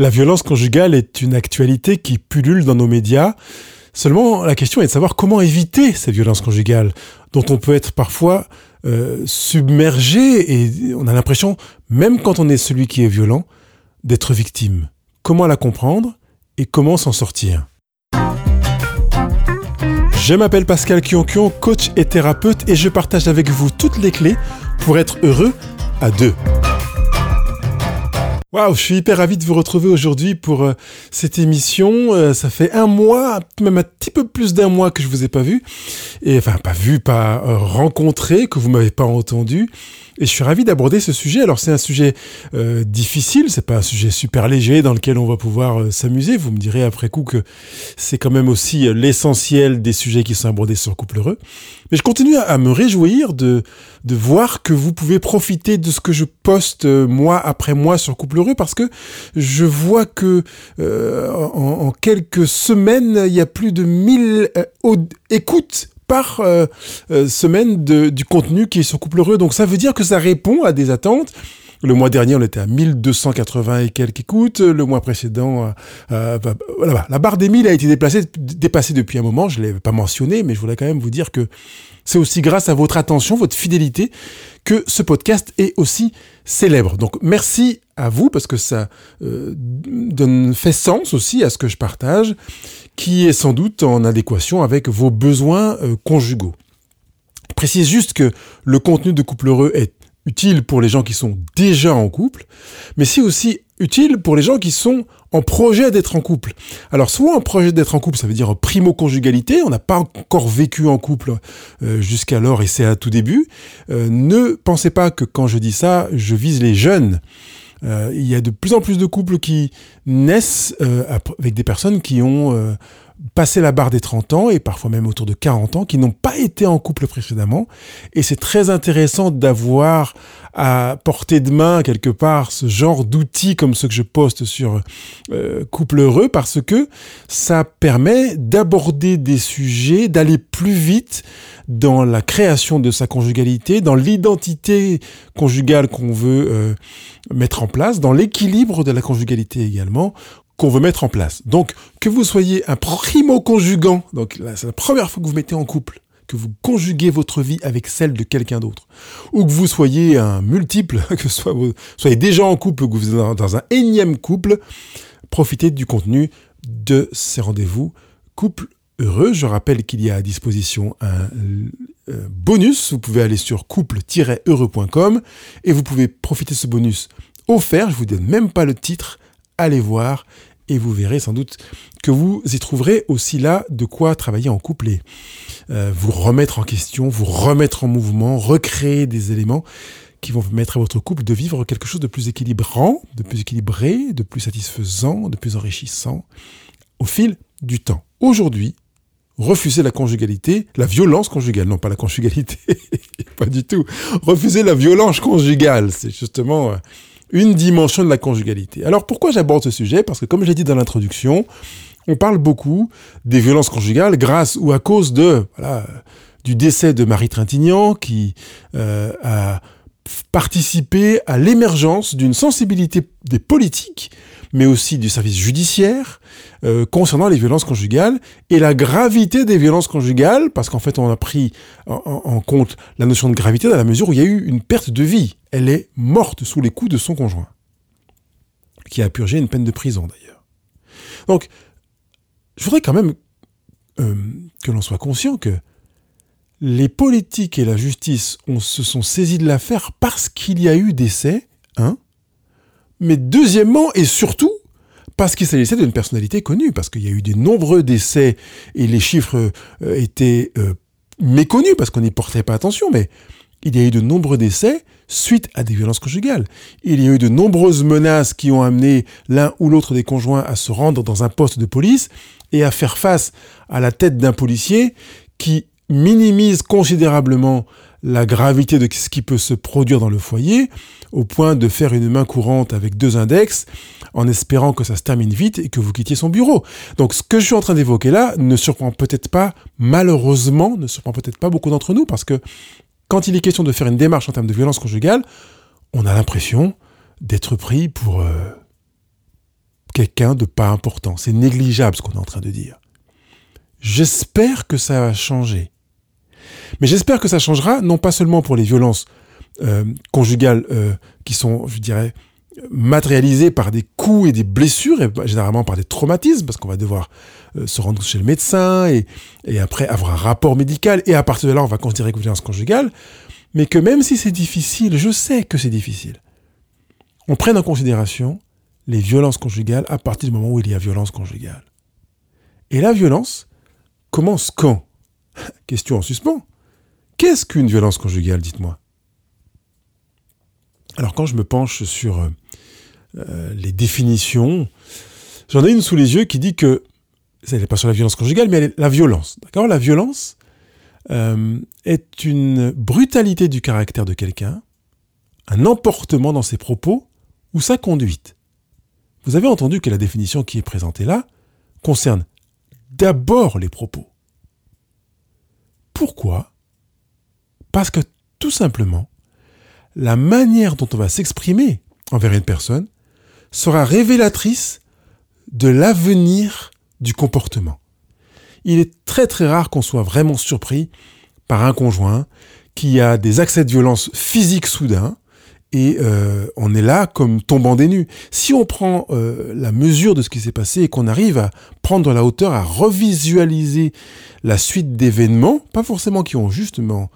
La violence conjugale est une actualité qui pullule dans nos médias. Seulement, la question est de savoir comment éviter ces violences conjugales, dont on peut être parfois euh, submergé et on a l'impression, même quand on est celui qui est violent, d'être victime. Comment la comprendre et comment s'en sortir? Je m'appelle Pascal Kionkion, coach et thérapeute, et je partage avec vous toutes les clés pour être heureux à deux. Waouh, je suis hyper ravi de vous retrouver aujourd'hui pour euh, cette émission. Euh, ça fait un mois, même un petit peu plus d'un mois que je vous ai pas vu. Et enfin, pas vu, pas euh, rencontré, que vous m'avez pas entendu. Et je suis ravi d'aborder ce sujet. Alors c'est un sujet euh, difficile, c'est pas un sujet super léger dans lequel on va pouvoir euh, s'amuser. Vous me direz après coup que c'est quand même aussi euh, l'essentiel des sujets qui sont abordés sur Couple Heureux. Mais je continue à, me réjouir de, de voir que vous pouvez profiter de ce que je poste euh, mois après mois sur Couple Heureux parce que je vois que en, en, quelques semaines, il y a plus de 1000 écoutes par euh, euh, semaine de, du contenu qui est sur Couple Heureux. Donc ça veut dire que ça répond à des attentes. Le mois dernier, on était à 1280 et quelques écoutes. Le mois précédent, euh, bah, voilà, la barre des 1000 a été déplacée, dépassée depuis un moment. Je ne l'ai pas mentionné, mais je voulais quand même vous dire que c'est aussi grâce à votre attention, votre fidélité, que ce podcast est aussi célèbre. Donc merci à vous parce que ça euh, donne, fait sens aussi à ce que je partage qui est sans doute en adéquation avec vos besoins euh, conjugaux. Je précise juste que le contenu de Couple Heureux est utile pour les gens qui sont déjà en couple, mais c'est aussi utile pour les gens qui sont en projet d'être en couple. Alors soit en projet d'être en couple, ça veut dire primo-conjugalité, on n'a pas encore vécu en couple euh, jusqu'alors et c'est à tout début. Euh, ne pensez pas que quand je dis ça, je vise les jeunes. Euh, il y a de plus en plus de couples qui naissent euh, avec des personnes qui ont euh, passé la barre des 30 ans et parfois même autour de 40 ans, qui n'ont pas été en couple précédemment. Et c'est très intéressant d'avoir à portée de main quelque part ce genre d'outils comme ceux que je poste sur Couple Heureux parce que ça permet d'aborder des sujets, d'aller plus vite dans la création de sa conjugalité, dans l'identité conjugale qu'on veut euh, mettre en place, dans l'équilibre de la conjugalité également qu'on veut mettre en place. Donc, que vous soyez un primo-conjugant, donc c'est la première fois que vous mettez en couple, que vous conjuguez votre vie avec celle de quelqu'un d'autre, ou que vous soyez un multiple, que soit vous soyez déjà en couple ou que vous êtes dans un énième couple, profitez du contenu de ces rendez-vous couple heureux. Je rappelle qu'il y a à disposition un euh, bonus. Vous pouvez aller sur couple-heureux.com et vous pouvez profiter de ce bonus offert. Je vous donne même pas le titre. Allez voir et vous verrez sans doute que vous y trouverez aussi là de quoi travailler en couple et euh, vous remettre en question, vous remettre en mouvement, recréer des éléments qui vont permettre à votre couple de vivre quelque chose de plus équilibrant, de plus équilibré, de plus satisfaisant, de plus enrichissant au fil du temps. Aujourd'hui, refuser la conjugalité, la violence conjugale, non pas la conjugalité, pas du tout. Refuser la violence conjugale, c'est justement euh, une dimension de la conjugalité. Alors pourquoi j'aborde ce sujet? Parce que comme je l'ai dit dans l'introduction, on parle beaucoup des violences conjugales grâce ou à cause du décès de Marie Trintignant qui euh, a participé à l'émergence d'une sensibilité des politiques mais aussi du service judiciaire euh, concernant les violences conjugales et la gravité des violences conjugales, parce qu'en fait on a pris en, en, compte la notion de gravité dans la mesure où il y a eu une perte de vie. Elle est morte sous les coups de son conjoint, qui a purgé une peine de prison d'ailleurs. Donc, je voudrais quand même euh, que l'on soit conscient que les politiques et la justice se sont saisis de l'affaire parce qu'il y a eu décès, hein, mais deuxièmement et surtout parce qu'il s'agissait d'une personnalité connue, parce qu'il y a eu de nombreux décès et les chiffres euh, étaient euh, méconnus parce qu'on n'y portait pas attention, mais il y a eu de nombreux décès suite à des violences conjugales. Il y a eu de nombreuses menaces qui ont amené l'un ou l'autre des conjoints à se rendre dans un poste de police et à faire face à la tête d'un policier qui minimise considérablement la gravité de ce qui peut se produire dans le foyer, au point de faire une main courante avec deux index, en espérant que ça se termine vite et que vous quittiez son bureau. Donc ce que je suis en train d'évoquer là ne surprend peut-être pas, malheureusement, ne surprend peut-être pas beaucoup d'entre nous, parce que quand il est question de faire une démarche en termes de violence conjugale, on a l'impression d'être pris pour... Euh, quelqu'un de pas important. C'est négligeable ce qu'on est en train de dire. J'espère que ça va changer. Mais j'espère que ça changera, non pas seulement pour les violences euh, conjugales euh, qui sont, je dirais, matérialisées par des coups et des blessures, et généralement par des traumatismes, parce qu'on va devoir euh, se rendre chez le médecin et, et, après avoir un rapport médical, et à partir de là, on va considérer que violence conjugale, mais que même si c'est difficile, je sais que c'est difficile, on prenne en considération les violences conjugales à partir du moment où il y a violence conjugale. Et la violence commence quand? Question en suspens. Qu'est-ce qu'une violence conjugale, dites-moi? Alors quand je me penche sur euh, euh, les définitions, j'en ai une sous les yeux qui dit que, elle n'est pas sur la violence conjugale, mais la violence. D'accord? La violence euh, est une brutalité du caractère de quelqu'un, un emportement dans ses propos ou sa conduite. Vous avez entendu que la définition qui est présentée là concerne d'abord les propos. Pourquoi? Parce que tout simplement, la manière dont on va s'exprimer envers une personne sera révélatrice de l'avenir du comportement. Il est très très rare qu'on soit vraiment surpris par un conjoint qui a des accès de violence physique soudain et euh, on est là comme tombant des nues. Si on prend euh, la mesure de ce qui s'est passé et qu'on arrive à prendre la hauteur, à revisualiser la suite d'événements, pas forcément qui ont justement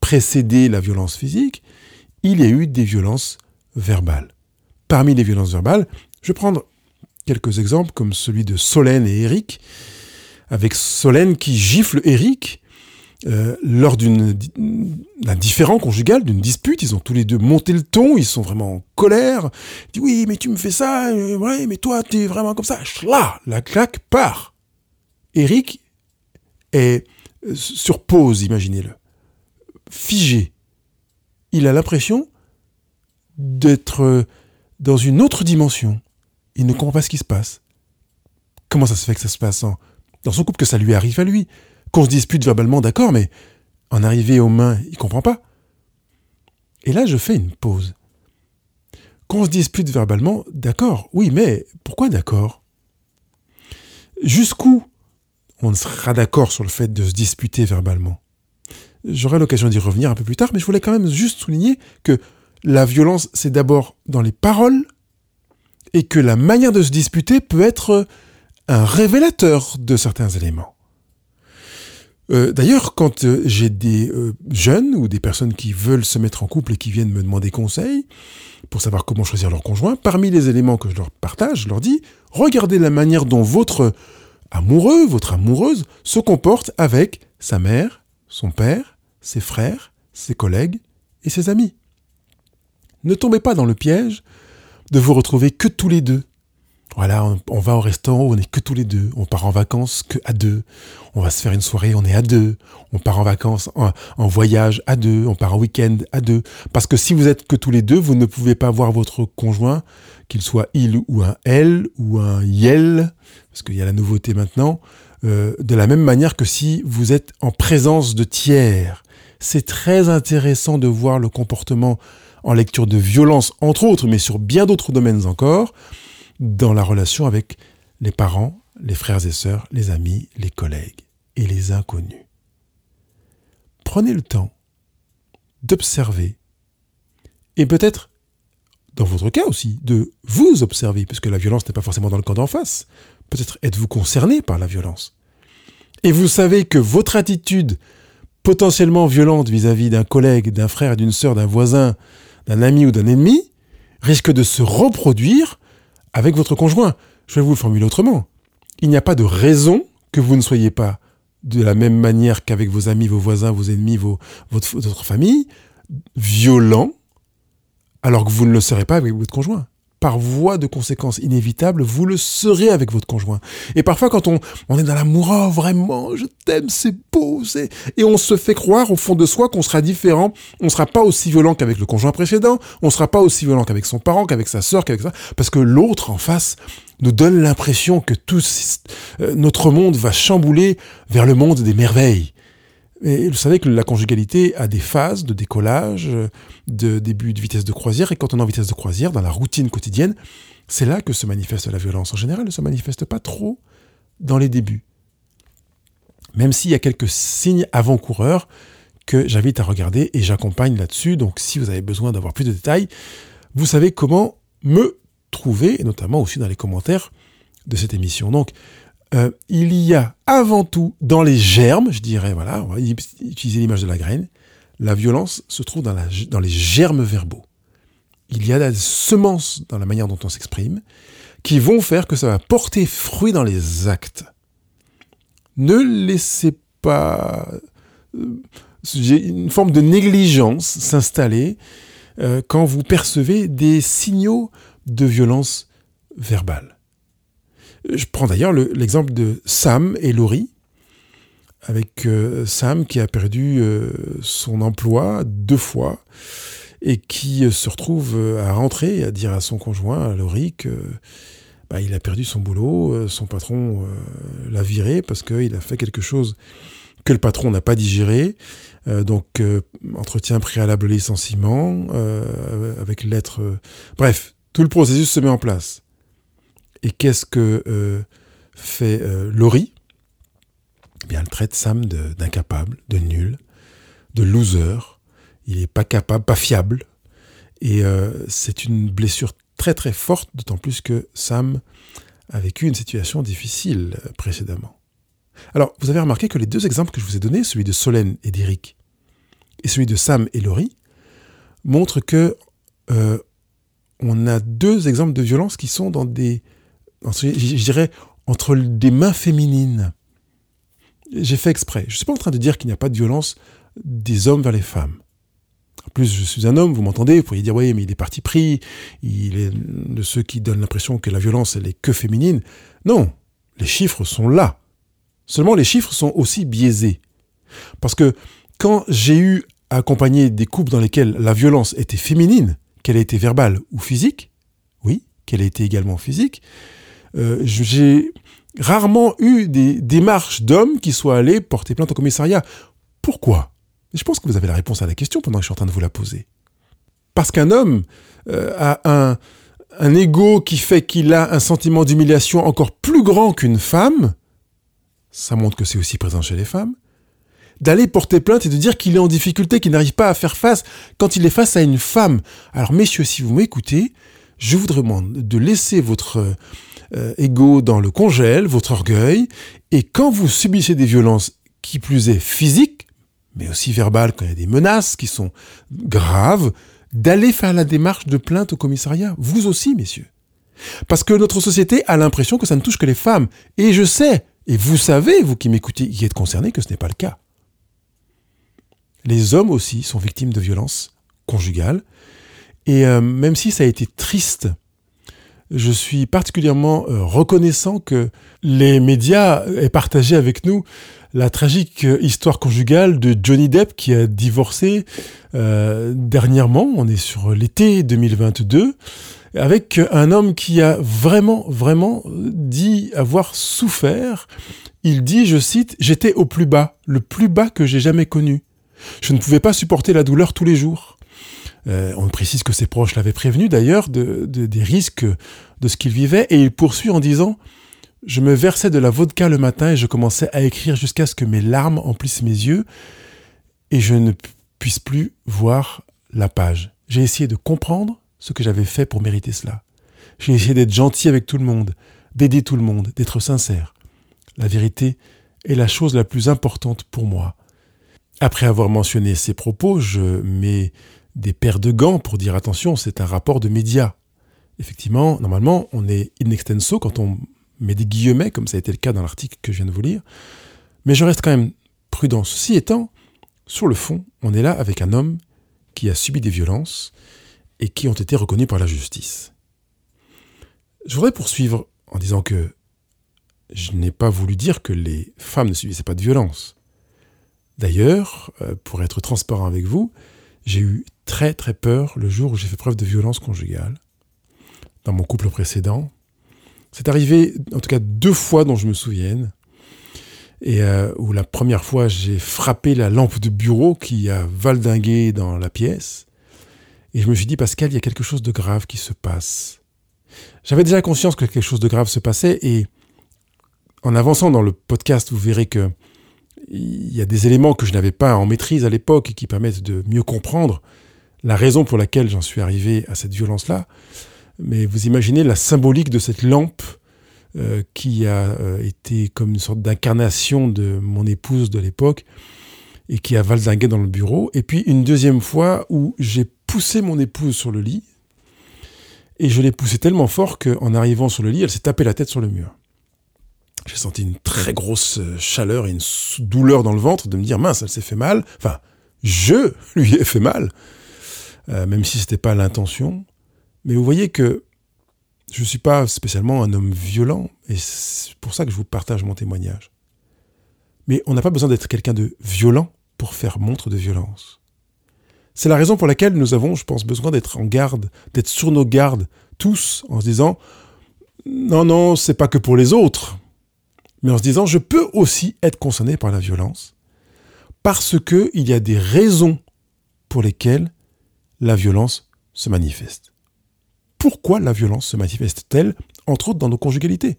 précédé la violence physique, il y a eu des violences verbales. Parmi les violences verbales, je vais prendre quelques exemples comme celui de Solène et Eric, avec Solène qui gifle Eric euh, lors d'un différent conjugal, d'une dispute, ils ont tous les deux monté le ton, ils sont vraiment en colère. Ils disent oui, mais tu me fais ça, euh, mais toi, tu es vraiment comme ça. La claque part. Eric est euh, sur pause, imaginez-le, figé. Il a l'impression d'être dans une autre dimension. Il ne comprend pas ce qui se passe. Comment ça se fait que ça se passe dans son couple, que ça lui arrive à lui? Qu'on se dispute verbalement, d'accord, mais en arriver aux mains, il comprend pas. Et là, je fais une pause. Qu'on se dispute verbalement, d'accord, oui, mais pourquoi d'accord? Jusqu'où on sera d'accord sur le fait de se disputer verbalement? J'aurai l'occasion d'y revenir un peu plus tard, mais je voulais quand même juste souligner que la violence, c'est d'abord dans les paroles, et que la manière de se disputer peut être un révélateur de certains éléments. Euh, d'ailleurs, quand euh, j'ai des euh, jeunes ou des personnes qui veulent se mettre en couple et qui viennent me demander conseil pour savoir comment choisir leur conjoint, parmi les éléments que je leur partage, je leur dis, regardez la manière dont votre amoureux, votre amoureuse se comporte avec sa mère, son père, ses frères, ses collègues et ses amis. Ne tombez pas dans le piège de vous retrouver que tous les deux voilà, on, va au restaurant, on n'est que tous les deux. On part en vacances que à deux. On va se faire une soirée, on est à deux. On part en vacances, en, voyage à deux. On part en week-end à deux. Parce que si vous êtes que tous les deux, vous ne pouvez pas voir votre conjoint, qu'il soit il ou un elle ou un yel, parce qu'il y a la nouveauté maintenant, euh, de la même manière que si vous êtes en présence de tiers. C'est très intéressant de voir le comportement en lecture de violence, entre autres, mais sur bien d'autres domaines encore dans la relation avec les parents, les frères et sœurs, les amis, les collègues et les inconnus. Prenez le temps d'observer et peut-être, dans votre cas aussi, de vous observer, puisque la violence n'est pas forcément dans le camp d'en face. Peut-être êtes-vous concerné par la violence. Et vous savez que votre attitude potentiellement violente vis-à-vis d'un collègue, d'un frère, d'une sœur, d'un voisin, d'un ami ou d'un ennemi risque de se reproduire avec votre conjoint. Je vais vous le formuler autrement. Il n'y a pas de raison que vous ne soyez pas de la même manière qu'avec vos amis, vos voisins, vos ennemis, votre famille, violent, alors que vous ne le serez pas avec votre conjoint par voie de conséquence inévitable, vous le serez avec votre conjoint. Et parfois, quand on, est dans l'amour, oh, vraiment, je t'aime, c'est beau, c'est... Et on se fait croire au fond de soi qu'on sera différent, on sera pas aussi violent qu'avec le conjoint précédent, on sera pas aussi violent qu'avec son parent, qu'avec sa sœur, qu'avec ça, parce que l'autre en face nous donne l'impression que tout euh, notre monde va chambouler vers le monde des merveilles. Et vous savez que la conjugalité a des phases de décollage, de début de vitesse de croisière, et quand on est en vitesse de croisière, dans la routine quotidienne, c'est là que se manifeste la violence. En général, elle ne se manifeste pas trop dans les débuts. Même s'il y a quelques signes avant-coureurs que j'invite à regarder et j'accompagne là-dessus. Donc si vous avez besoin d'avoir plus de détails, vous savez comment me trouver, et notamment aussi dans les commentaires de cette émission. Donc, euh, il y a avant tout dans les germes, je dirais, voilà, on va utiliser l'image de la graine, la violence se trouve dans, dans les germes verbaux. Il y a des semences dans la manière dont on s'exprime qui vont faire que ça va porter fruit dans les actes. Ne laissez pas euh, une forme de négligence s'installer euh, quand vous percevez des signaux de violence verbale. Je prends d'ailleurs l'exemple de Sam et Laurie, avec euh, Sam qui a perdu euh, son emploi deux fois et qui se retrouve à rentrer à dire à son conjoint, à Laurie, que bah, il a perdu son boulot, son patron l'a viré parce qu'il a fait quelque chose que le patron n'a pas digéré. Euh, donc, euh, entretien préalable licenciement, euh, avec lettre. bref, tout le processus se met en place. Et qu'est-ce que fait Laurie? Eh bien, elle traite Sam d'incapable, de, nul, de loser. Il n'est pas capable, pas fiable. Et c'est une blessure très très forte, d'autant plus que Sam a vécu une situation difficile précédemment. Alors, vous avez remarqué que les deux exemples que je vous ai donnés, celui de Solène et d'Eric, et celui de Sam et Laurie, montrent que euh, on a deux exemples de violence qui sont dans des, je dirais, entre des mains féminines. J'ai fait exprès. Je ne suis pas en train de dire qu'il n'y a pas de violence des hommes vers les femmes. En plus, je suis un homme, vous m'entendez, vous pourriez dire, oui, mais il est parti pris, il est de ceux qui donnent l'impression que la violence, elle est que féminine. Non, les chiffres sont là. Seulement, les chiffres sont aussi biaisés. Parce que quand j'ai eu à accompagner des couples dans lesquels la violence était féminine, qu'elle ait été verbale ou physique, oui, qu'elle ait été également physique, euh, j'ai rarement eu des démarches d'hommes qui soient allés porter plainte au commissariat. Pourquoi? Je pense que vous avez la réponse à la question pendant que je suis en train de vous la poser. Parce qu'un homme euh, a un, un ego qui fait qu'il a un sentiment d'humiliation encore plus grand qu'une femme, ça montre que c'est aussi présent chez les femmes, d'aller porter plainte et de dire qu'il est en difficulté, qu'il n'arrive pas à faire face quand il est face à une femme. Alors messieurs, si vous m'écoutez, je vous demande de laisser votre euh, ego dans le congèle, votre orgueil, et quand vous subissez des violences qui plus est physiques, mais aussi verbales, quand il y a des menaces qui sont graves, d'aller faire la démarche de plainte au commissariat. Vous aussi, messieurs. Parce que notre société a l'impression que ça ne touche que les femmes. Et je sais, et vous savez, vous qui m'écoutez, qui êtes concernés, que ce n'est pas le cas. Les hommes aussi sont victimes de violences conjugales. Et euh, même si ça a été triste, je suis particulièrement euh, reconnaissant que les médias aient partagé avec nous la tragique histoire conjugale de Johnny Depp qui a divorcé euh, dernièrement, on est sur l'été 2022, avec un homme qui a vraiment, vraiment dit avoir souffert. Il dit, je cite, J'étais au plus bas, le plus bas que j'ai jamais connu. Je ne pouvais pas supporter la douleur tous les jours. Euh, on précise que ses proches l'avaient prévenu d'ailleurs de, des risques de ce qu'il vivait, et il poursuit en disant Je me versais de la vodka le matin et je commençais à écrire jusqu'à ce que mes larmes emplissent mes yeux et je ne puisse plus voir la page. J'ai essayé de comprendre, ce que j'avais fait pour mériter cela. J'ai essayé d'être gentil avec tout le monde, d'aider tout le monde, d'être sincère. La vérité est la chose la plus importante pour moi. Après avoir mentionné ces propos, je mets des paires de gants pour dire attention, c'est un rapport de médias. Effectivement, normalement, on est in extenso quand on met des guillemets, comme ça a été le cas dans l'article que je viens de vous lire. Mais je reste quand même prudent. Ceci étant, sur le fond, on est là avec un homme qui a subi des violences et qui ont été reconnus par la justice. Je voudrais poursuivre en disant que je n'ai pas voulu dire que les femmes ne subissaient pas de violence. D'ailleurs, euh, pour être transparent avec vous, j'ai eu très très peur le jour où j'ai fait preuve de violence conjugale dans mon couple précédent. C'est arrivé en tout cas deux fois dont je me souvienne. Et euh, où la première fois j'ai frappé la lampe de bureau qui a valdingué dans la pièce. Et je me suis dit, Pascal, il y a quelque chose de grave qui se passe. J'avais déjà conscience que quelque chose de grave se passait et en avançant dans le podcast, vous verrez que il y a des éléments que je n'avais pas en maîtrise à l'époque et qui permettent de mieux comprendre la raison pour laquelle j'en suis arrivé à cette violence-là. Mais vous imaginez la symbolique de cette lampe euh, qui a euh, été comme une sorte d'incarnation de mon épouse de l'époque et qui a valdingué dans le bureau. Et puis une deuxième fois où j'ai poussé mon épouse sur le lit et je l'ai poussée tellement fort qu'en arrivant sur le lit, elle s'est tapée la tête sur le mur. J'ai senti une très grosse euh, chaleur et une douleur dans le ventre de me dire mince, elle s'est fait mal. Enfin, je lui ai fait mal, euh, même si c'était pas l'intention. Mais vous voyez que je ne suis pas spécialement un homme violent, et c'est pour ça que je vous partage mon témoignage. Mais on n'a pas besoin d'être quelqu'un de violent pour faire montre de violence. C'est la raison pour laquelle nous avons, je pense, besoin d'être en garde, d'être sur nos gardes, tous, en se disant non, non, c'est pas que pour les autres mais en se disant je peux aussi être concerné par la violence parce que il y a des raisons pour lesquelles la violence se manifeste. Pourquoi la violence se manifeste-t-elle, entre autres dans nos conjugalités?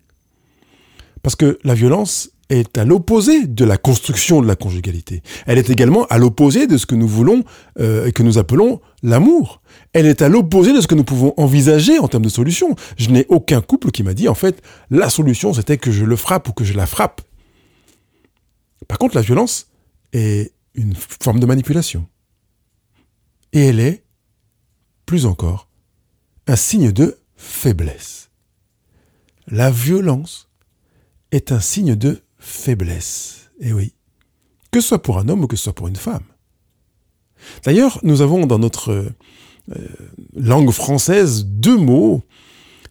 Parce que la violence est à l'opposé de la construction de la conjugalité. Elle est également à l'opposé de ce que nous voulons euh, et que nous appelons l'amour. Elle est à l'opposé de ce que nous pouvons envisager en termes de solution. Je n'ai aucun couple qui m'a dit, en fait, la solution, c'était que je le frappe ou que je la frappe. Par contre, la violence est une forme de manipulation. Et elle est, plus encore, un signe de faiblesse. La violence est un signe de faiblesse. Eh oui. Que ce soit pour un homme ou que ce soit pour une femme. D'ailleurs, nous avons dans notre euh, langue française deux mots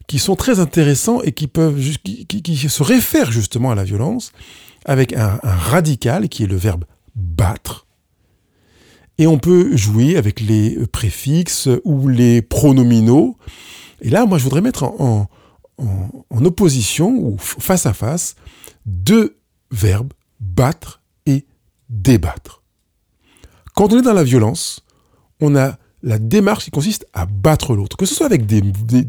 qui sont très intéressants et qui peuvent qui, se réfèrent justement à la violence avec un, radical qui est le verbe battre. Et on peut jouer avec les préfixes ou les pronominaux. Et là, moi, je voudrais mettre en, en opposition ou face à face deux verbes battre et débattre. Quand on est dans la violence, on a la démarche qui consiste à battre l'autre, que ce soit avec des,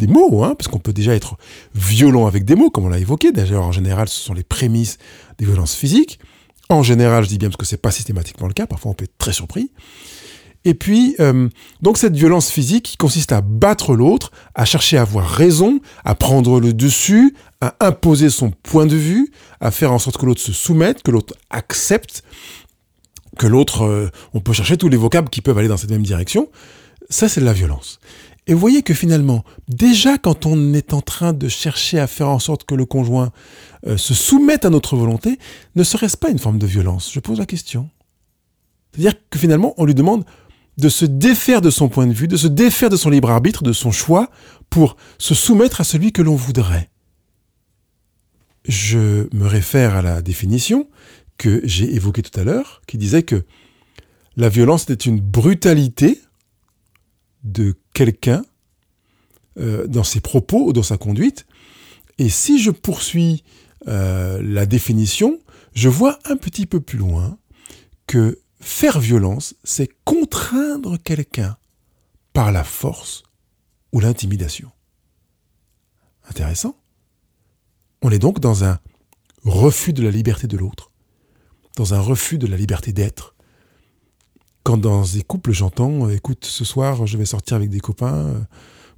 mots, hein, parce qu'on peut déjà être violent avec des mots, comme on l'a évoqué. D'ailleurs, en général, ce sont les prémices des violences physiques. En général, je dis bien parce que c'est pas systématiquement le cas. Parfois, on peut être très surpris. Et puis, euh, donc cette violence physique qui consiste à battre l'autre, à chercher à avoir raison, à prendre le dessus, à imposer son point de vue, à faire en sorte que l'autre se soumette, que l'autre accepte, que l'autre, euh, on peut chercher tous les vocables qui peuvent aller dans cette même direction. Ça, c'est de la violence. Et vous voyez que finalement, déjà quand on est en train de chercher à faire en sorte que le conjoint euh, se soumette à notre volonté, ne serait-ce pas une forme de violence? Je pose la question. C'est-à-dire que finalement, on lui demande de se défaire de son point de vue, de se défaire de son libre arbitre, de son choix, pour se soumettre à celui que l'on voudrait. Je me réfère à la définition que j'ai évoquée tout à l'heure, qui disait que la violence était une brutalité de quelqu'un euh, dans ses propos ou dans sa conduite. Et si je poursuis euh, la définition, je vois un petit peu plus loin que faire violence, c'est contraindre quelqu'un par la force ou l'intimidation. Intéressant. On est donc dans un refus de la liberté de l'autre, dans un refus de la liberté d'être, quand dans des couples, j'entends, euh, écoute, ce soir, je vais sortir avec des copains, euh,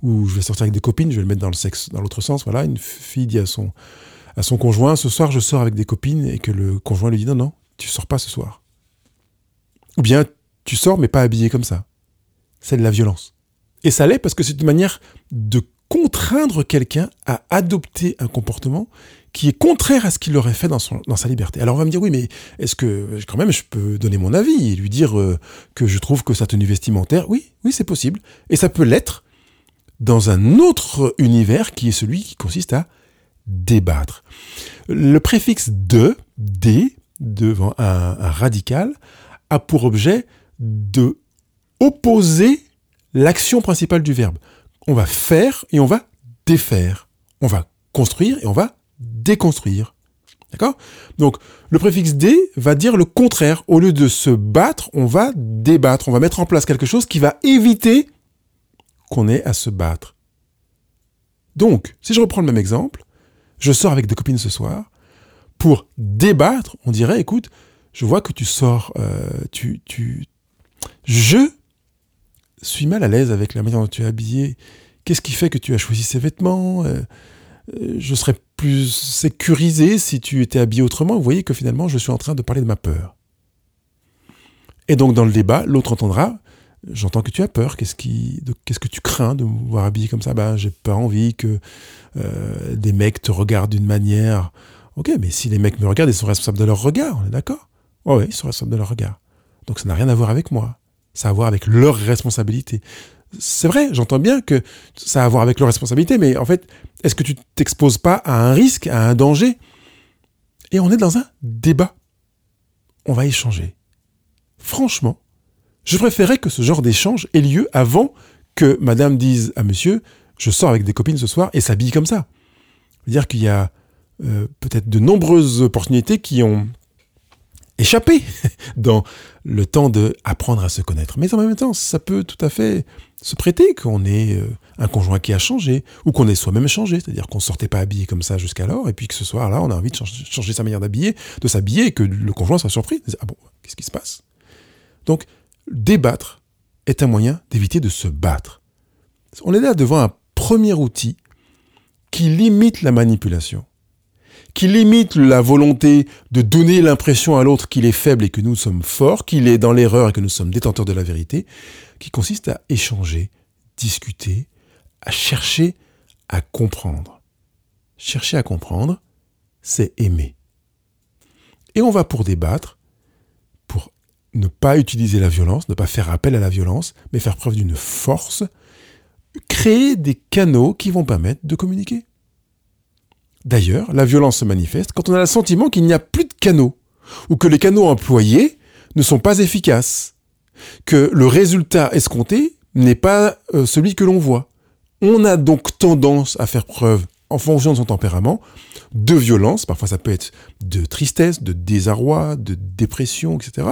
ou je vais sortir avec des copines, je vais le mettre dans le sexe, dans l'autre sens. Voilà, une fille dit à son, conjoint, ce soir, je sors avec des copines, et que le conjoint lui dit, non, non, tu sors pas ce soir. Ou bien, tu sors, mais pas habillé comme ça. C'est de la violence. Et ça l'est parce que c'est une manière de contraindre quelqu'un à adopter un comportement qui est contraire à ce qu'il aurait fait dans, sa liberté. Alors on va me dire, oui, mais est-ce que quand même je peux donner mon avis et lui dire euh, que je trouve que sa tenue vestimentaire, oui, oui, c'est possible. Et ça peut l'être dans un autre univers qui est celui qui consiste à débattre. Le préfixe de, d, devant un radical, a pour objet de opposer l'action principale du verbe. On va faire et on va défaire. On va construire et on va déconstruire. D'accord? Donc, le préfixe D va dire le contraire. Au lieu de se battre, on va débattre. On va mettre en place quelque chose qui va éviter qu'on ait à se battre. Donc, si je reprends le même exemple, je sors avec des copines ce soir pour débattre. On dirait, écoute, je vois que tu sors, euh, tu, tu, je suis mal à l'aise avec la manière dont tu es habillé. Qu'est-ce qui fait que tu as choisi ces vêtements? Euh, euh, Je serais plus sécurisé si tu étais habillé autrement. Vous voyez que finalement, je suis en train de parler de ma peur. Et donc, dans le débat, l'autre entendra J'entends que tu as peur. Qu'est-ce que tu crains de me voir habillé comme ça? Ben, j'ai pas envie que des mecs te regardent d'une manière. Ok, mais si les mecs me regardent, ils sont responsables de leur regard. On est d'accord? Oui, ils sont responsables de leur regard. Donc ça n'a rien à voir avec moi. Ça a à voir avec leur responsabilité. C'est vrai, j'entends bien que ça a à voir avec leur responsabilité, mais en fait, est-ce que tu t'exposes pas à un risque, à un danger? Et on est dans un débat. On va échanger. Franchement, je préférais que ce genre d'échange ait lieu avant que madame dise à monsieur je sors avec des copines ce soir et s'habille comme ça. C'est-à-dire qu'il y a euh, peut-être de nombreuses opportunités qui ont échappé dans le temps de apprendre à se connaître. Mais en même temps, ça peut tout à fait se prêter qu'on ait euh, un conjoint qui a changé ou qu'on ait soi-même changé, c'est-à-dire qu'on ne sortait pas habillé comme ça jusqu'alors et puis que ce soir-là, on a envie de changer, sa manière d'habiller, de s'habiller et que le conjoint soit surpris. Ah bon, qu'est-ce qui se passe? Donc, débattre est un moyen d'éviter de se battre. On est là devant un premier outil qui limite la manipulation, qui limite la volonté de donner l'impression à l'autre qu'il est faible et que nous sommes forts, qu'il est dans l'erreur et que nous sommes détenteurs de la vérité, qui consiste à échanger, discuter, à chercher à comprendre. Chercher à comprendre, c'est aimer. Et on va pour débattre ne pas utiliser la violence, ne pas faire appel à la violence, mais faire preuve d'une force, créer des canaux qui vont permettre de communiquer. D'ailleurs, la violence se manifeste quand on a le sentiment qu'il n'y a plus de canaux, ou que les canaux employés ne sont pas efficaces, que le résultat escompté n'est pas euh, celui que l'on voit. On a donc tendance à faire preuve en fonction de son tempérament, de violence, parfois ça peut être de tristesse, de désarroi, de dépression, etc.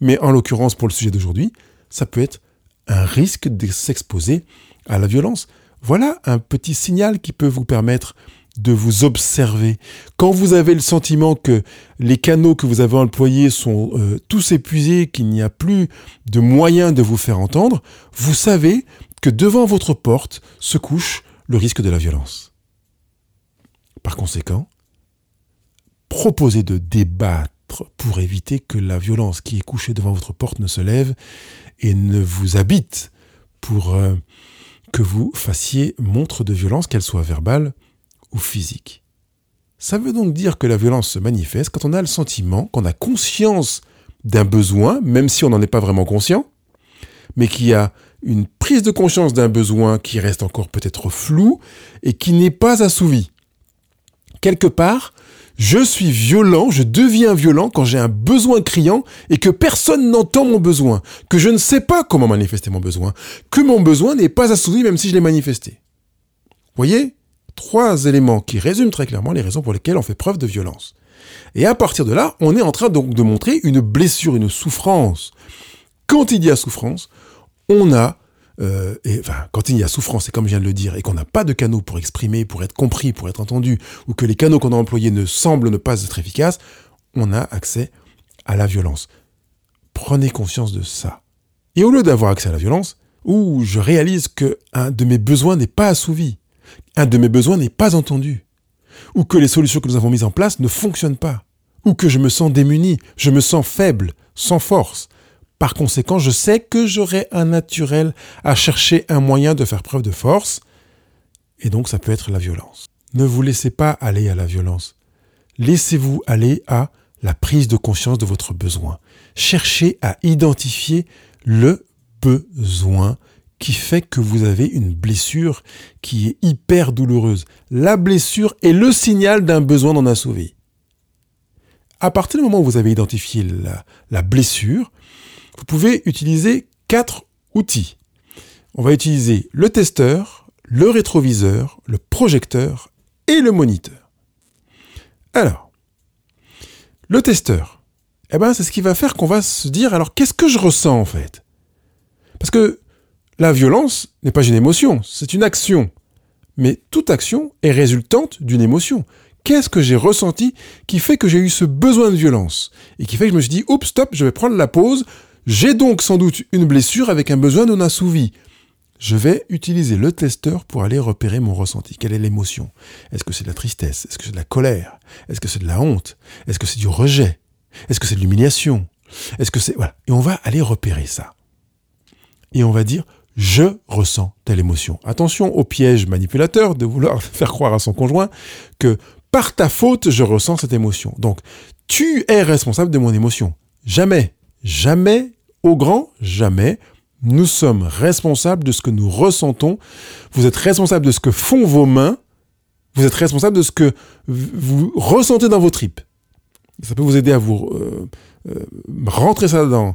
Mais en l'occurrence, pour le sujet d'aujourd'hui, ça peut être un risque de s'exposer à la violence. Voilà un petit signal qui peut vous permettre de vous observer. Quand vous avez le sentiment que les canaux que vous avez employés sont euh, tous épuisés, qu'il n'y a plus de moyens de vous faire entendre, vous savez que devant votre porte se couche le risque de la violence. Par conséquent, proposez de débattre pour éviter que la violence qui est couchée devant votre porte ne se lève et ne vous habite pour euh, que vous fassiez montre de violence, qu'elle soit verbale ou physique. Ça veut donc dire que la violence se manifeste quand on a le sentiment, qu'on a conscience d'un besoin, même si on n'en est pas vraiment conscient, mais qu'il y a une prise de conscience d'un besoin qui reste encore peut-être flou et qui n'est pas assouvi quelque part, je suis violent, je deviens violent quand j'ai un besoin criant et que personne n'entend mon besoin, que je ne sais pas comment manifester mon besoin, que mon besoin n'est pas assouvi même si je l'ai manifesté. Voyez? Trois éléments qui résument très clairement les raisons pour lesquelles on fait preuve de violence. Et à partir de là, on est en train donc de montrer une blessure, une souffrance. Quand il y a souffrance, on a euh, et enfin, quand il y a souffrance, et comme je viens de le dire, et qu'on n'a pas de canaux pour exprimer, pour être compris, pour être entendu, ou que les canaux qu'on a employés ne semblent ne pas être efficaces, on a accès à la violence. Prenez conscience de ça. Et au lieu d'avoir accès à la violence, où je réalise que un de mes besoins n'est pas assouvi, un de mes besoins n'est pas entendu, ou que les solutions que nous avons mises en place ne fonctionnent pas, ou que je me sens démuni, je me sens faible, sans force, par conséquent, je sais que j'aurai un naturel à chercher un moyen de faire preuve de force, et donc ça peut être la violence. Ne vous laissez pas aller à la violence. Laissez-vous aller à la prise de conscience de votre besoin. Cherchez à identifier le besoin qui fait que vous avez une blessure qui est hyper douloureuse. La blessure est le signal d'un besoin d'en assouvi. À partir du moment où vous avez identifié la, blessure, vous pouvez utiliser quatre outils. On va utiliser le testeur, le rétroviseur, le projecteur et le moniteur. Alors, le testeur, eh ben, c'est ce qui va faire qu'on va se dire, alors qu'est-ce que je ressens en fait? Parce que la violence n'est pas une émotion, c'est une action. Mais toute action est résultante d'une émotion. Qu'est-ce que j'ai ressenti qui fait que j'ai eu ce besoin de violence et qui fait que je me suis dit, oups, stop, je vais prendre la pause. J'ai donc sans doute une blessure avec un besoin non assouvi. Je vais utiliser le testeur pour aller repérer mon ressenti. Quelle est l'émotion? Est-ce que c'est de la tristesse? Est-ce que c'est de la colère? Est-ce que c'est de la honte? Est-ce que c'est du rejet? Est-ce que c'est de l'humiliation? Est-ce que c'est... Voilà. Et on va aller repérer ça. Et on va dire, je ressens telle émotion. Attention au piège manipulateur de vouloir faire croire à son conjoint que par ta faute, je ressens cette émotion. Donc, tu es responsable de mon émotion. Jamais, jamais, au grand, jamais, nous sommes responsables de ce que nous ressentons. Vous êtes responsable de ce que font vos mains. Vous êtes responsable de ce que vous ressentez dans vos tripes. Ça peut vous aider à vous euh, euh, rentrer ça dans,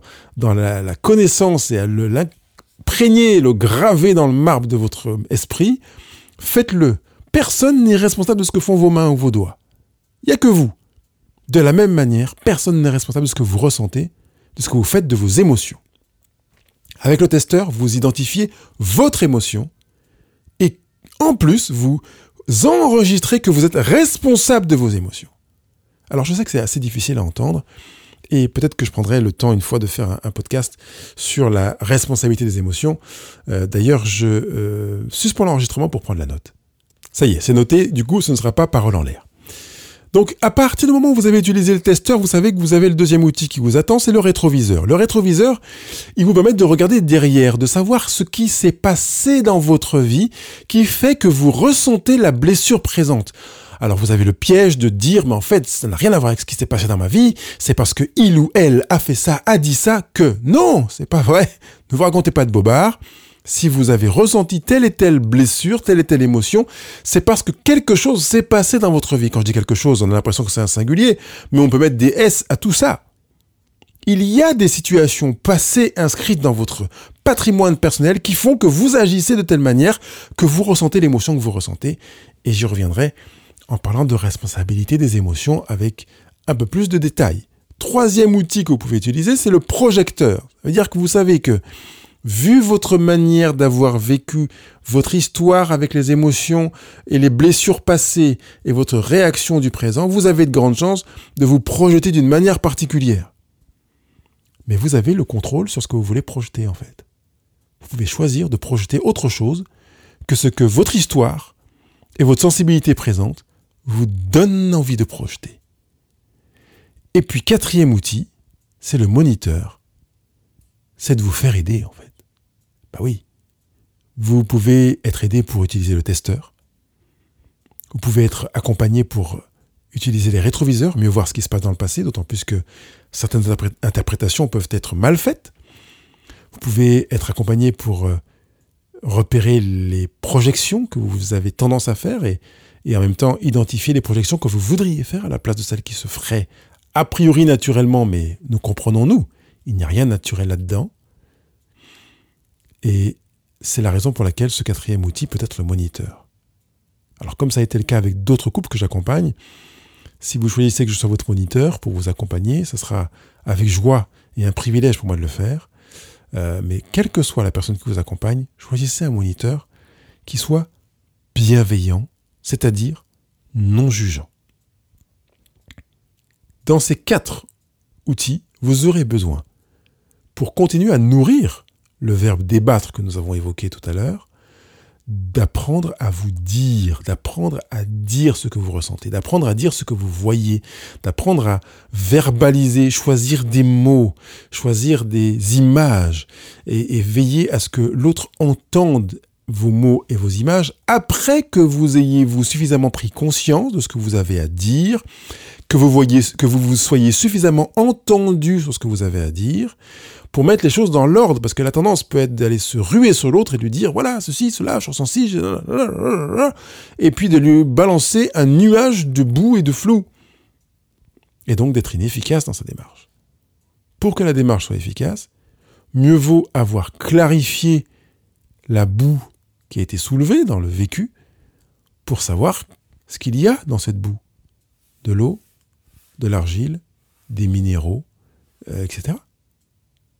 la, connaissance et à l'imprégner, le graver dans le marbre de votre esprit. Faites-le. Personne n'est responsable de ce que font vos mains ou vos doigts. Il n'y a que vous. De la même manière, personne n'est responsable de ce que vous ressentez, de ce que vous faites de vos émotions. Avec le testeur, vous identifiez votre émotion et en plus, vous enregistrez que vous êtes responsable de vos émotions. Alors je sais que c'est assez difficile à entendre et peut-être que je prendrai le temps une fois de faire un, podcast sur la responsabilité des émotions. Euh, d'ailleurs, je euh, suspends l'enregistrement pour prendre la note. Ça y est, c'est noté, du coup ce ne sera pas parole en l'air. Donc, à partir du moment où vous avez utilisé le testeur, vous savez que vous avez le deuxième outil qui vous attend, c'est le rétroviseur. Le rétroviseur, il vous permet de regarder derrière, de savoir ce qui s'est passé dans votre vie qui fait que vous ressentez la blessure présente. Alors vous avez le piège de dire, mais en fait, ça n'a rien à voir avec ce qui s'est passé dans ma vie, c'est parce que il ou elle a fait ça, a dit ça, que non, c'est pas vrai. Ne vous racontez pas de bobards si vous avez ressenti telle et telle blessure, telle et telle émotion, c'est parce que quelque chose s'est passé dans votre vie. Quand je dis quelque chose, on a l'impression que c'est un singulier, mais on peut mettre des S à tout ça. Il y a des situations passées inscrites dans votre patrimoine personnel qui font que vous agissez de telle manière que vous ressentez l'émotion que vous ressentez. Et j'y reviendrai en parlant de responsabilité des émotions avec un peu plus de détails. Troisième outil que vous pouvez utiliser, c'est le projecteur. Ça veut dire que vous savez que vu votre manière d'avoir vécu votre histoire avec les émotions et les blessures passées et votre réaction du présent, vous avez de grandes chances de vous projeter d'une manière particulière. Mais vous avez le contrôle sur ce que vous voulez projeter en fait. Vous pouvez choisir de projeter autre chose que ce que votre histoire et votre sensibilité présente vous donnent envie de projeter. Et puis quatrième outil, c'est le moniteur. C'est de vous faire aider en fait. Bah oui. Vous pouvez être aidé pour utiliser le testeur. Vous pouvez être accompagné pour utiliser les rétroviseurs, mieux voir ce qui se passe dans le passé, d'autant plus que certaines interprétations peuvent être mal faites. Vous pouvez être accompagné pour euh, repérer les projections que vous avez tendance à faire et, et en même temps identifier les projections que vous voudriez faire à la place de celles qui se feraient a priori naturellement, mais nous comprenons nous, il n'y a rien de naturel là-dedans. Et c'est la raison pour laquelle ce quatrième outil peut être le moniteur. Alors comme ça a été le cas avec d'autres couples que j'accompagne, si vous choisissez que je sois votre moniteur pour vous accompagner, ce sera avec joie et un privilège pour moi de le faire. Euh, mais quelle que soit la personne qui vous accompagne, choisissez un moniteur qui soit bienveillant, c'est-à-dire non jugeant. Dans ces quatre outils, vous aurez besoin, pour continuer à nourrir le verbe débattre que nous avons évoqué tout à l'heure, d'apprendre à vous dire, d'apprendre à dire ce que vous ressentez, d'apprendre à dire ce que vous voyez, d'apprendre à verbaliser, choisir des mots, choisir des images et, veiller à ce que l'autre entende vos mots et vos images après que vous ayez vous suffisamment pris conscience de ce que vous avez à dire, que vous voyez, que vous vous soyez suffisamment entendu sur ce que vous avez à dire, pour mettre les choses dans l'ordre, parce que la tendance peut être d'aller se ruer sur l'autre et lui dire, voilà, ceci, cela, je ressens ci, et puis de lui balancer un nuage de boue et de flou. Et donc d'être inefficace dans sa démarche. Pour que la démarche soit efficace, mieux vaut avoir clarifié la boue qui a été soulevée dans le vécu pour savoir ce qu'il y a dans cette boue. De l'eau, de l'argile, des minéraux, euh, etc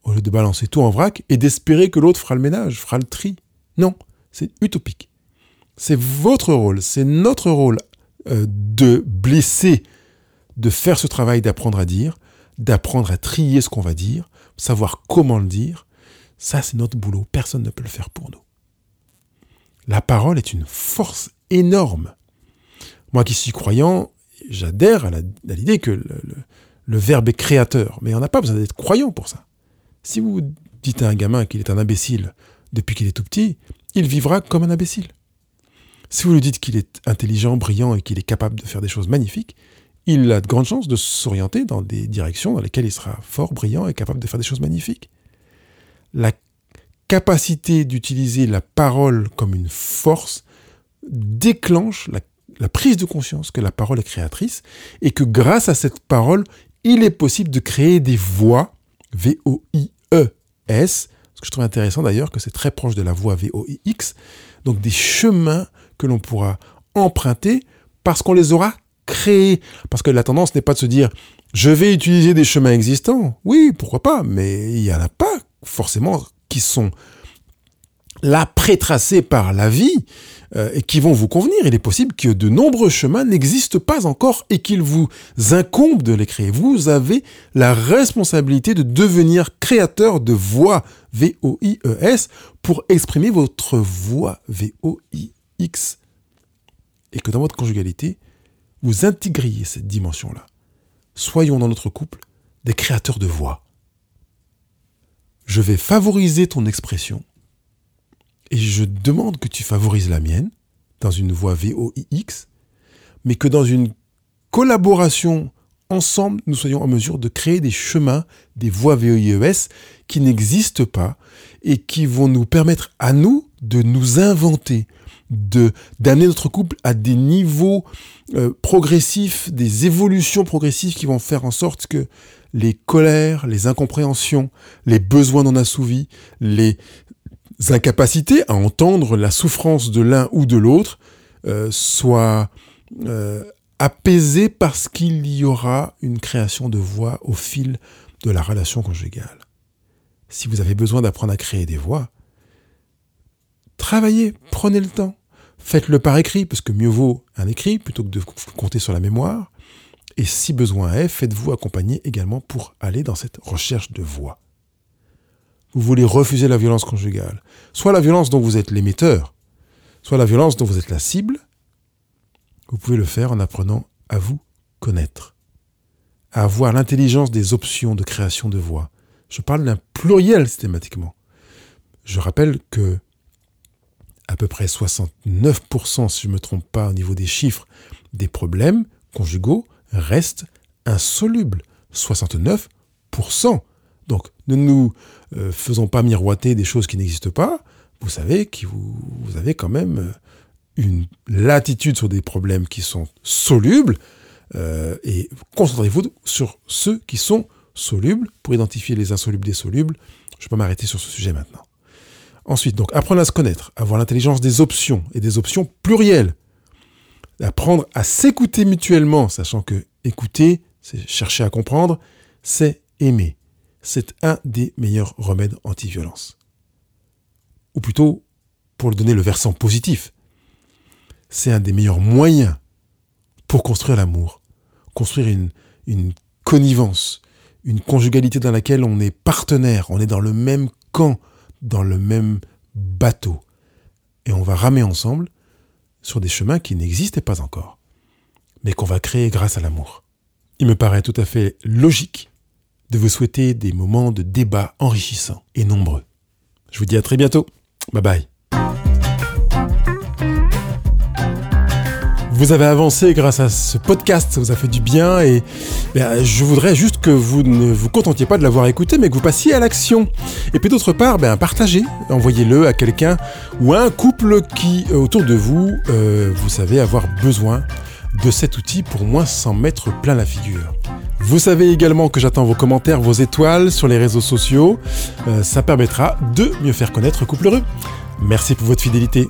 au lieu de balancer tout en vrac et d'espérer que l'autre fera le ménage, fera le tri. Non, c'est utopique. C'est votre rôle, c'est notre rôle euh, de blesser, de faire ce travail d'apprendre à dire, d'apprendre à trier ce qu'on va dire, savoir comment le dire. Ça, c'est notre boulot. Personne ne peut le faire pour nous. La parole est une force énorme. Moi qui suis croyant, j'adhère à l'idée que le, verbe est créateur, mais on n'a pas besoin d'être croyant pour ça. Si vous dites à un gamin qu'il est un imbécile depuis qu'il est tout petit, il vivra comme un imbécile. Si vous lui dites qu'il est intelligent, brillant et qu'il est capable de faire des choses magnifiques, il a de grandes chances de s'orienter dans des directions dans lesquelles il sera fort, brillant et capable de faire des choses magnifiques. Capacité d'utiliser la parole comme une force déclenche la, prise de conscience que la parole est créatrice et que grâce à cette parole, il est possible de créer des voix, V-O-I-E-S, ce que je trouve intéressant d'ailleurs que c'est très proche de la voix V-O-I-X, donc des chemins que l'on pourra emprunter parce qu'on les aura créés. Parce que la tendance n'est pas de se dire je vais utiliser des chemins existants. Oui, pourquoi pas, mais il n'y en a pas forcément qui sont là prétracés par la vie euh, et qui vont vous convenir. Il est possible que de nombreux chemins n'existent pas encore et qu'il vous incombe de les créer. Vous avez la responsabilité de devenir créateur de voix V-O-I-E-S pour exprimer votre voix V-O-I-X. Et que dans votre conjugalité, vous intégriez cette dimension-là. Soyons dans notre couple des créateurs de voix. Je vais favoriser ton expression et je demande que tu favorises la mienne dans une voix V-O-I-X, mais que dans une collaboration ensemble, nous soyons en mesure de créer des chemins, des voies VES qui n'existent pas et qui vont nous permettre à nous de nous inventer, de d'amener notre couple à des niveaux euh, progressifs, des évolutions progressives qui vont faire en sorte que les colères, les incompréhensions, les besoins non assouvis, les incapacités à entendre la souffrance de l'un ou de l'autre euh, soient euh, apaisé parce qu'il y aura une création de voix au fil de la relation conjugale. Si vous avez besoin d'apprendre à créer des voix, travaillez, prenez le temps. Faites-le par écrit, parce que mieux vaut un écrit plutôt que de compter sur la mémoire. Et si besoin est, faites-vous accompagner également pour aller dans cette recherche de voix. Vous voulez refuser la violence conjugale, soit la violence dont vous êtes l'émetteur, soit la violence dont vous êtes la cible, vous pouvez le faire en apprenant à vous connaître, à avoir l'intelligence des options de création de voix. Je parle d'un pluriel systématiquement. Je rappelle que à peu près 69%, si je ne me trompe pas au niveau des chiffres, des problèmes conjugaux restent insolubles. 69%. Donc ne nous euh, faisons pas miroiter des choses qui n'existent pas. Vous savez que vous, avez quand même euh, une latitude sur des problèmes qui sont solubles euh, et concentrez-vous sur ceux qui sont solubles pour identifier les insolubles des solubles. Je ne vais pas m'arrêter sur ce sujet maintenant. Ensuite, donc, apprendre à se connaître, avoir l'intelligence des options et des options plurielles. Apprendre à s'écouter mutuellement, sachant que écouter, c'est chercher à comprendre, c'est aimer. C'est un des meilleurs remèdes anti-violence. Ou plutôt, pour le donner le versant positif, c'est un des meilleurs moyens pour construire l'amour, construire une, une connivence, une conjugalité dans laquelle on est partenaire, on est dans le même camp, dans le même bateau. Et on va ramer ensemble sur des chemins qui n'existaient pas encore, mais qu'on va créer grâce à l'amour. Il me paraît tout à fait logique de vous souhaiter des moments de débat enrichissants et nombreux. Je vous dis à très bientôt. Bye bye. Vous avez avancé grâce à ce podcast, ça vous a fait du bien et ben, je voudrais juste que vous ne vous contentiez pas de l'avoir écouté, mais que vous passiez à l'action. Et puis d'autre part, ben, partagez, envoyez-le à quelqu'un ou à un couple qui, euh, autour de vous, euh, vous savez, avoir besoin de cet outil pour moins s'en mettre plein la figure. Vous savez également que j'attends vos commentaires, vos étoiles sur les réseaux sociaux. Euh, ça permettra de mieux faire connaître Couple Heureux. Merci pour votre fidélité.